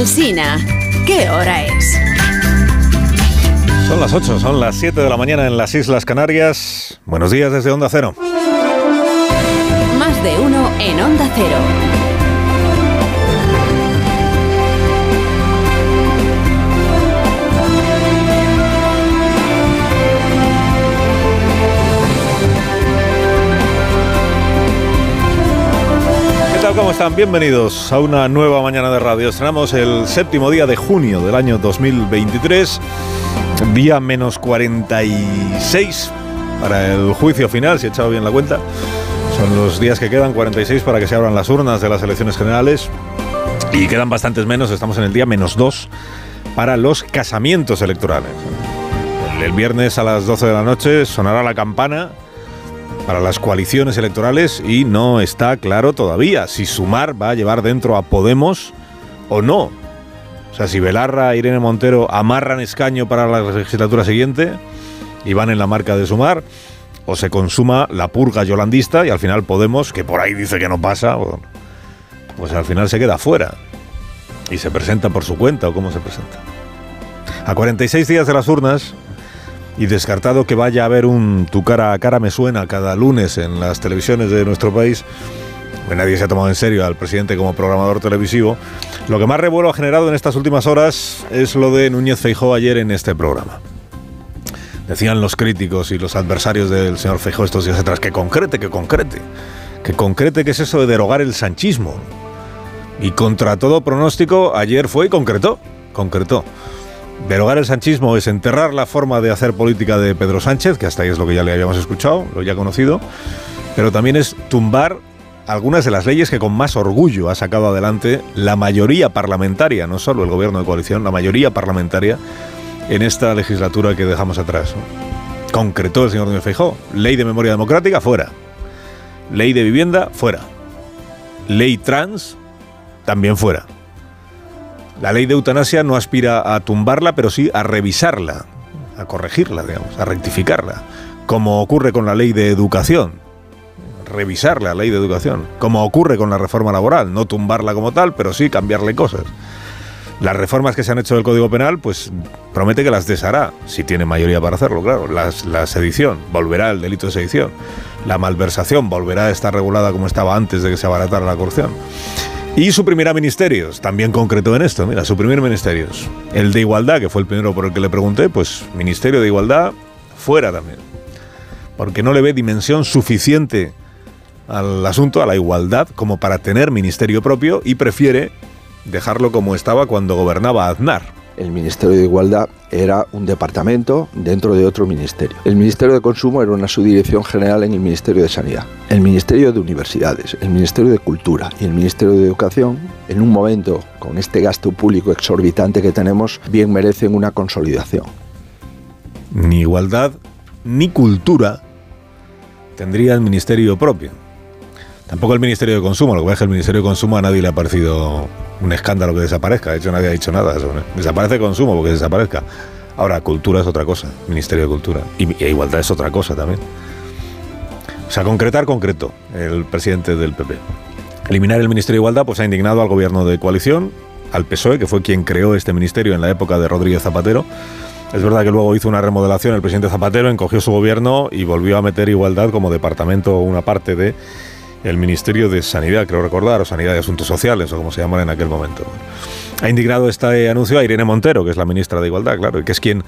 Alsina, ¿qué hora es? Son las 8, son las 7 de la mañana en las Islas Canarias. Buenos días desde Onda Cero. Más de uno en Onda Cero. ¿Cómo están? Bienvenidos a una nueva mañana de radio. Estrenamos el séptimo día de junio del año 2023, día menos 46 para el juicio final, si he echado bien la cuenta. Son los días que quedan, 46 para que se abran las urnas de las elecciones generales. Y quedan bastantes menos, estamos en el día menos 2 para los casamientos electorales. El, viernes a las 12 de la noche sonará la campana para las coaliciones electorales y no está claro todavía si Sumar va a llevar dentro a Podemos o no. O sea, si Belarra e Irene Montero amarran escaño para la legislatura siguiente y van en la marca de Sumar, o se consuma la purga yolandista y al final Podemos, que por ahí dice que no pasa, pues al final se queda fuera y se presenta por su cuenta o cómo se presenta. A 46 días de las urnas, y descartado que vaya a haber un tu cara a cara me suena cada lunes en las televisiones de nuestro país, que nadie se ha tomado en serio al presidente como programador televisivo, lo que más revuelo ha generado en estas últimas horas es lo de Núñez Feijó ayer en este programa. Decían los críticos y los adversarios del señor Feijó estos días atrás que concrete, que concrete, que concrete que es eso de derogar el sanchismo. Y contra todo pronóstico, ayer fue y concretó, concretó. Derogar el sanchismo es enterrar la forma de hacer política de Pedro Sánchez, que hasta ahí es lo que ya le habíamos escuchado, lo ya conocido, pero también es tumbar algunas de las leyes que con más orgullo ha sacado adelante la mayoría parlamentaria, no solo el gobierno de coalición, la mayoría parlamentaria en esta legislatura que dejamos atrás. Concretó el señor Núñez Feijóo, ley de memoria democrática, fuera. Ley de vivienda, fuera. Ley trans, también fuera. La ley de eutanasia no aspira a tumbarla, pero sí a revisarla, a corregirla, digamos, a rectificarla, como ocurre con la ley de educación. Revisar la ley de educación, como ocurre con la reforma laboral, no tumbarla como tal, pero sí cambiarle cosas. Las reformas que se han hecho del Código Penal, pues promete que las deshará, si tiene mayoría para hacerlo, claro. La sedición, volverá el delito de sedición. La malversación volverá a estar regulada como estaba antes de que se abaratara la corrupción. Y suprimirá ministerios, también concretó en esto, mira, suprimir ministerios. El de igualdad, que fue el primero por el que le pregunté, pues Ministerio de Igualdad, fuera también. Porque no le ve dimensión suficiente al asunto, a la igualdad, como para tener ministerio propio y prefiere dejarlo como estaba cuando gobernaba Aznar. El Ministerio de Igualdad era un departamento dentro de otro ministerio. El Ministerio de Consumo era una subdirección general en el Ministerio de Sanidad. El Ministerio de Universidades, el Ministerio de Cultura y el Ministerio de Educación, en un momento con este gasto público exorbitante que tenemos, bien merecen una consolidación. Ni igualdad ni cultura tendría el ministerio propio. Tampoco el Ministerio de Consumo, lo que pasa es que el Ministerio de Consumo a nadie le ha parecido un escándalo que desaparezca. De hecho, nadie ha dicho nada. Sobre. Desaparece consumo porque desaparezca. Ahora, cultura es otra cosa, Ministerio de Cultura. Y, y igualdad es otra cosa también. O sea, concretar, concreto, el presidente del PP. Eliminar el Ministerio de Igualdad, pues ha indignado al gobierno de coalición, al PSOE, que fue quien creó este ministerio en la época de Rodríguez Zapatero. Es verdad que luego hizo una remodelación el presidente Zapatero, encogió su gobierno y volvió a meter igualdad como departamento o una parte de el Ministerio de Sanidad, creo recordar, o Sanidad y Asuntos Sociales, o como se llaman en aquel momento. Ha indignado este anuncio a Irene Montero, que es la ministra de Igualdad, claro, y que es quien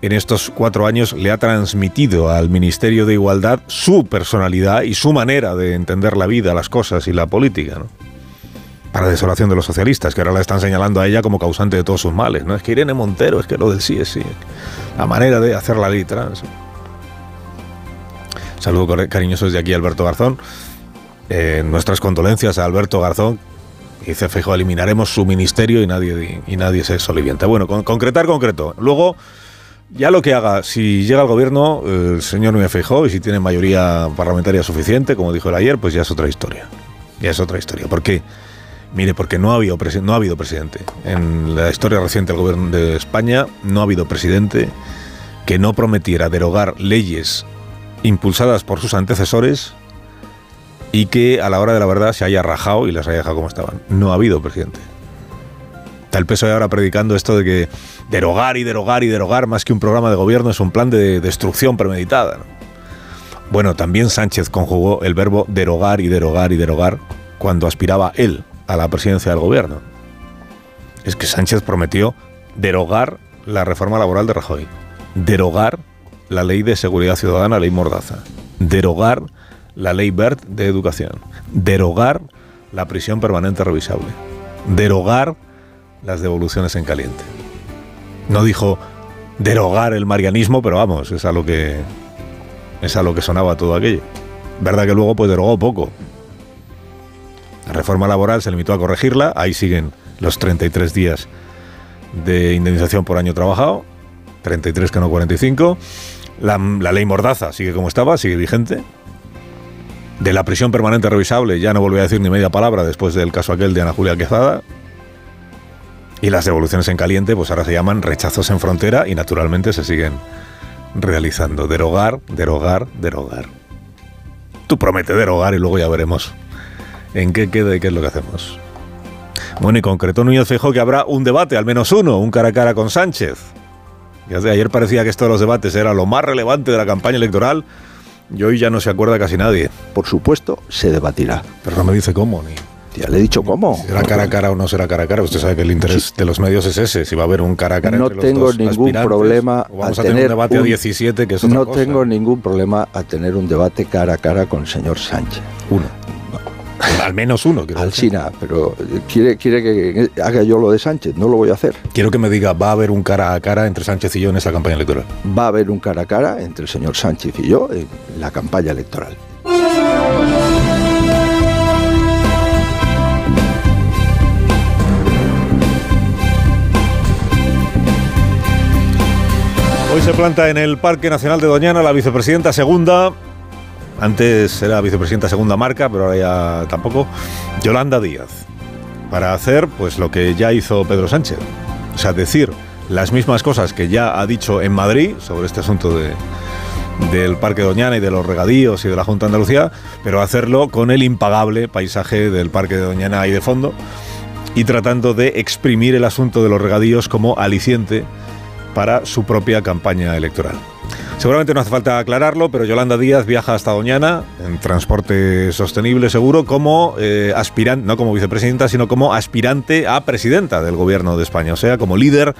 en estos cuatro años le ha transmitido al Ministerio de Igualdad su personalidad y su manera de entender la vida, las cosas y la política, ¿no? Para desolación de los socialistas, que ahora la están señalando a ella como causante de todos sus males, ¿no? Es que Irene Montero, es que lo del sí es sí. La manera de hacer la ley trans. Saludo cariñoso desde aquí, Alberto Garzón. Eh, nuestras condolencias a Alberto Garzón. Dice Fejo, eliminaremos su ministerio y nadie, y nadie se solivienta. Bueno, con, concretar concreto. Luego, ya lo que haga, si llega al gobierno eh, el señor Núñez Feijó y si tiene mayoría parlamentaria suficiente, como dijo él ayer, pues ya es otra historia. Ya es otra historia. ¿Por qué? Mire, porque no ha, habido no ha habido presidente. En la historia reciente del gobierno de España no ha habido presidente que no prometiera derogar leyes impulsadas por sus antecesores y que a la hora de la verdad se haya rajado y las haya dejado como estaban. No ha habido presidente. Está el PSOE ahora predicando esto de que derogar y derogar y derogar más que un programa de gobierno es un plan de destrucción premeditada. Bueno, también Sánchez conjugó el verbo derogar y derogar y derogar cuando aspiraba él a la presidencia del gobierno. Es que Sánchez prometió derogar la reforma laboral de Rajoy, derogar la ley de seguridad ciudadana, ley Mordaza, derogar la ley BERT de educación, derogar la prisión permanente revisable, derogar las devoluciones en caliente. No dijo derogar el marianismo, pero vamos, es a lo que es a lo que sonaba todo aquello. Verdad que luego pues derogó poco. La reforma laboral se limitó a corregirla, ahí siguen los 33 días de indemnización por año trabajado, 33 que no 45. La, la ley Mordaza sigue como estaba, sigue vigente. De la prisión permanente revisable ya no volví a decir ni media palabra después del caso aquel de Ana Julia Quezada. Y las devoluciones en caliente, pues ahora se llaman rechazos en frontera y naturalmente se siguen realizando. Derogar, derogar, derogar. Tú promete derogar y luego ya veremos en qué queda y qué es lo que hacemos. Bueno, y concretó Núñez Feijóo que habrá un debate, al menos uno, un cara a cara con Sánchez. Ya ayer parecía que esto de los debates era lo más relevante de la campaña electoral y hoy ya no se acuerda casi nadie. Por supuesto, se debatirá. Pero no me dice cómo ni. Ya le he dicho cómo. ¿Será cara a cara o no será cara a cara? Usted sabe que el interés de los medios es ese, si va a haber un cara a cara no entre los tengo dos ningún problema o vamos a a tener un debate a un- 17 que es otra No cosa. tengo ningún problema a tener un debate cara a cara con el señor Sánchez. uno. Al menos uno. Alsina, pero eh, quiere, quiere que haga yo lo de Sánchez, no lo voy a hacer. Quiero que me diga, ¿va a haber un cara a cara entre Sánchez y yo en esta campaña electoral? Va a haber un cara a cara entre el señor Sánchez y yo en la campaña electoral. Hoy se planta en el Parque Nacional de Doñana la vicepresidenta segunda, antes era vicepresidenta segunda marca, pero ahora ya tampoco, Yolanda Díaz, para hacer pues lo que ya hizo Pedro Sánchez, o sea, decir las mismas cosas que ya ha dicho en Madrid sobre este asunto de, del Parque Doñana y de los regadíos y de la Junta de Andalucía, pero hacerlo con el impagable paisaje del Parque de Doñana ahí de fondo y tratando de exprimir el asunto de los regadíos como aliciente para su propia campaña electoral. Seguramente no hace falta aclararlo, pero Yolanda Díaz viaja hasta Doñana en transporte sostenible seguro como eh, aspirante, no como vicepresidenta, sino como aspirante a presidenta del gobierno de España, o sea, como líder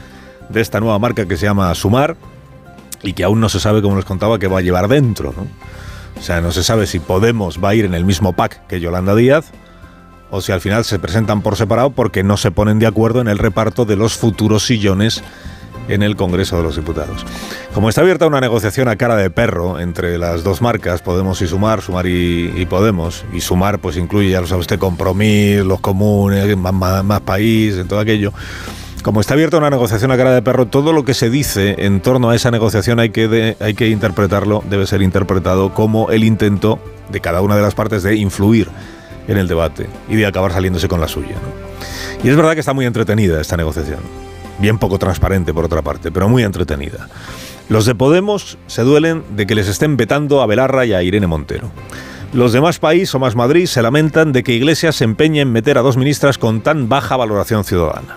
de esta nueva marca que se llama Sumar y que aún no se sabe, como nos contaba, qué va a llevar dentro. O sea, no se sabe si Podemos va a ir en el mismo pack que Yolanda Díaz o si al final se presentan por separado porque no se ponen de acuerdo en el reparto de los futuros sillones en el Congreso de los Diputados. Como está abierta una negociación a cara de perro entre las dos marcas, Podemos y Sumar, Sumar y, y Podemos, y Sumar pues incluye, ya lo sabe usted, Compromís, los comunes, más, más, más país, en todo aquello. Como está abierta una negociación a cara de perro, todo lo que se dice en torno a esa negociación hay que, de- hay que interpretarlo, debe ser interpretado como el intento de cada una de las partes de influir en el debate y de acabar saliéndose con la suya. ¿no? Y es verdad que está muy entretenida esta negociación. Bien poco transparente por otra parte, pero muy entretenida. Los de Podemos se duelen de que les estén vetando a Belarra y a Irene Montero. Los de Más País o Más Madrid se lamentan de que Iglesias se empeñe en meter a dos ministras con tan baja valoración ciudadana.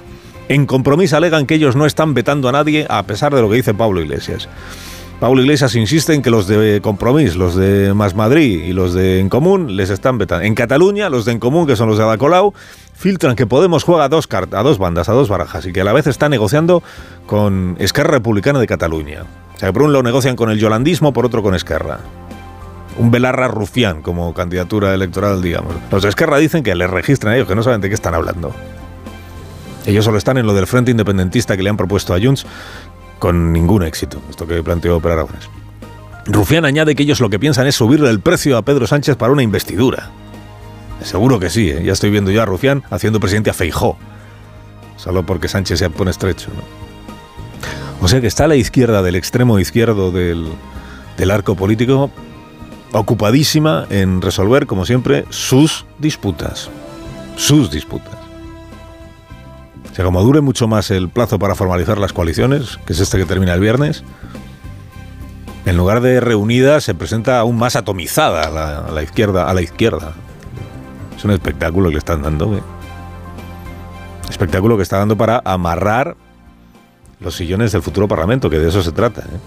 En compromiso alegan que ellos no están vetando a nadie a pesar de lo que dice Pablo Iglesias. Pablo Iglesias insiste en que los de Compromís, los de Más Madrid y los de En Común les están vetando. En Cataluña, los de En Común, que son los de Ada filtran que Podemos juega a dos, a dos bandas, a dos barajas y que a la vez está negociando con Esquerra Republicana de Cataluña. O sea, por un lado negocian con el yolandismo, por otro con Esquerra. Un Belarra rufián como candidatura electoral, digamos. Los de Esquerra dicen que les registran a ellos, que no saben de qué están hablando. Ellos solo están en lo del Frente Independentista que le han propuesto a Junts con ningún éxito, esto que planteó Per. Rufián añade que ellos lo que piensan es subirle el precio a Pedro Sánchez para una investidura. Seguro que sí, ¿eh? ya estoy viendo yo a Rufián haciendo presidente a Feijó, solo porque Sánchez se pone estrecho. ¿no? O sea que está a la izquierda del extremo izquierdo del, del arco político ocupadísima en resolver, como siempre, sus disputas. Sus disputas. O sea, como dure mucho más el plazo para formalizar las coaliciones, que es este que termina el viernes, en lugar de reunida se presenta aún más atomizada a la izquierda, a la izquierda. Es un espectáculo que le están dando. Espectáculo que está dando para amarrar los sillones del futuro Parlamento, que de eso se trata. ¿eh?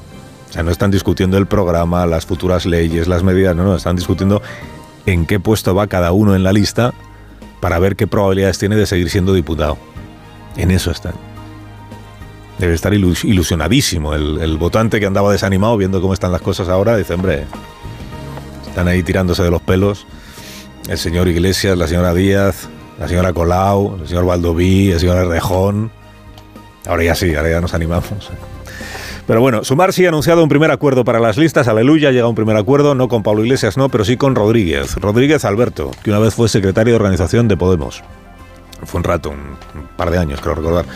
O sea, no están discutiendo el programa, las futuras leyes, las medidas, no, no, están discutiendo en qué puesto va cada uno en la lista para ver qué probabilidades tiene de seguir siendo diputado. En eso están. Debe estar ilusionadísimo el, votante que andaba desanimado viendo cómo están las cosas ahora. Dice, hombre, están ahí tirándose de los pelos. El señor Iglesias, la señora Díaz, la señora Colau, el señor Valdoví, el señor Rejón. Ahora ya sí, ahora ya nos animamos. Pero bueno, Sumar sí ha anunciado un primer acuerdo para las listas. Aleluya, llega un primer acuerdo, no con Pablo Iglesias, no, pero sí con Rodríguez. Rodríguez Alberto, que una vez fue secretario de organización de Podemos. Fue un rato, un, par de años, creo recordar.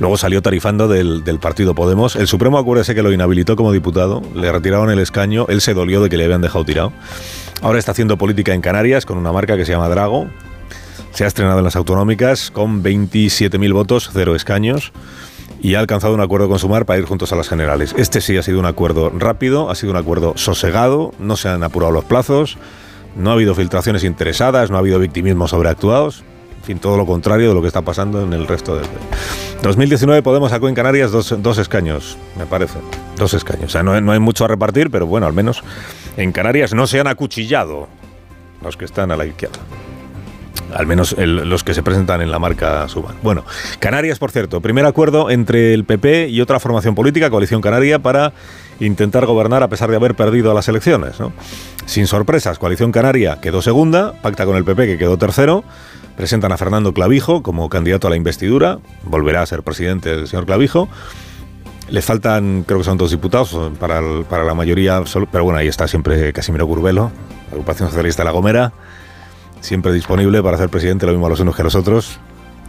Luego salió tarifando del, del partido Podemos. El Supremo, acuérdese que lo inhabilitó como diputado, le retiraron el escaño, él se dolió de que le habían dejado tirado. Ahora está haciendo política en Canarias con una marca que se llama Drago. Se ha estrenado en las autonómicas con 27.000 votos, cero escaños y ha alcanzado un acuerdo con Sumar para ir juntos a las generales. Este sí ha sido un acuerdo rápido, ha sido un acuerdo sosegado, no se han apurado los plazos, no ha habido filtraciones interesadas, no ha habido victimismo sobreactuados. En fin, todo lo contrario de lo que está pasando en el resto del... 2019 Podemos sacó en Canarias dos, dos escaños, me parece. Dos escaños. O sea, no, no hay mucho a repartir, pero bueno, al menos en Canarias no se han acuchillado los que están a la izquierda al menos el, los que se presentan en la marca suban. Bueno, Canarias, por cierto, primer acuerdo entre el PP y otra formación política, Coalición Canaria, para intentar gobernar a pesar de haber perdido las elecciones. ¿no? Sin sorpresas, Coalición Canaria quedó segunda, pacta con el PP que quedó tercero, presentan a Fernando Clavijo como candidato a la investidura, volverá a ser presidente el señor Clavijo. Le faltan, creo que son dos diputados para, para la mayoría, pero bueno, ahí está siempre Casimiro Curbelo, Agrupación Socialista La Gomera siempre disponible para ser presidente, lo mismo a los unos que a los otros.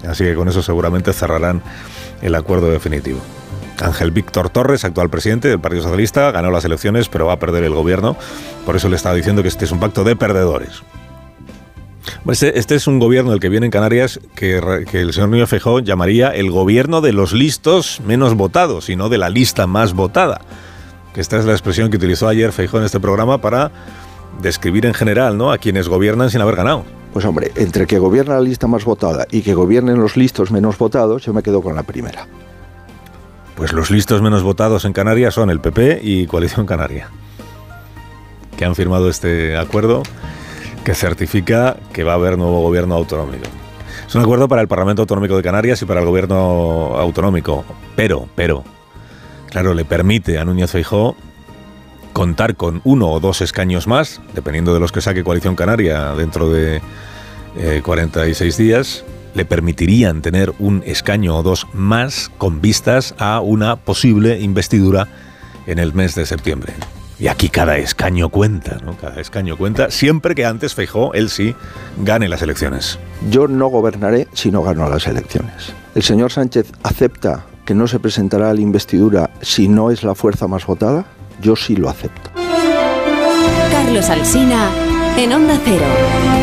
Así que con eso seguramente cerrarán el acuerdo definitivo. Ángel Víctor Torres, actual presidente del Partido Socialista, ganó las elecciones, pero va a perder el gobierno. Por eso le estaba diciendo que este es un pacto de perdedores. Este, este es un gobierno del que viene en Canarias que, que el señor Núñez Feijóo llamaría el gobierno de los listos menos votados y no de la lista más votada. Que esta es la expresión que utilizó ayer Feijóo en este programa para describir en general ¿no? a quienes gobiernan sin haber ganado. Pues hombre, entre que gobierna la lista más votada y que gobiernen los listos menos votados, yo me quedo con la primera. Pues los listos menos votados en Canarias son el PP y Coalición Canaria, que han firmado este acuerdo que certifica que va a haber nuevo gobierno autonómico. Es un acuerdo para el Parlamento Autonómico de Canarias y para el gobierno autonómico, pero, pero, claro, le permite a Núñez Feijóo contar con uno o dos escaños más, dependiendo de los que saque Coalición Canaria dentro de eh, 46 días, le permitirían tener un escaño o dos más con vistas a una posible investidura en el mes de septiembre. Y aquí cada escaño cuenta, ¿no? Cada escaño cuenta, siempre que antes Feijó, él sí, gane las elecciones. Yo no gobernaré si no gano las elecciones. El señor Sánchez acepta que no se presentará a la investidura si no es la fuerza más votada yo sí lo acepto. Carlos Alsina en Onda Cero.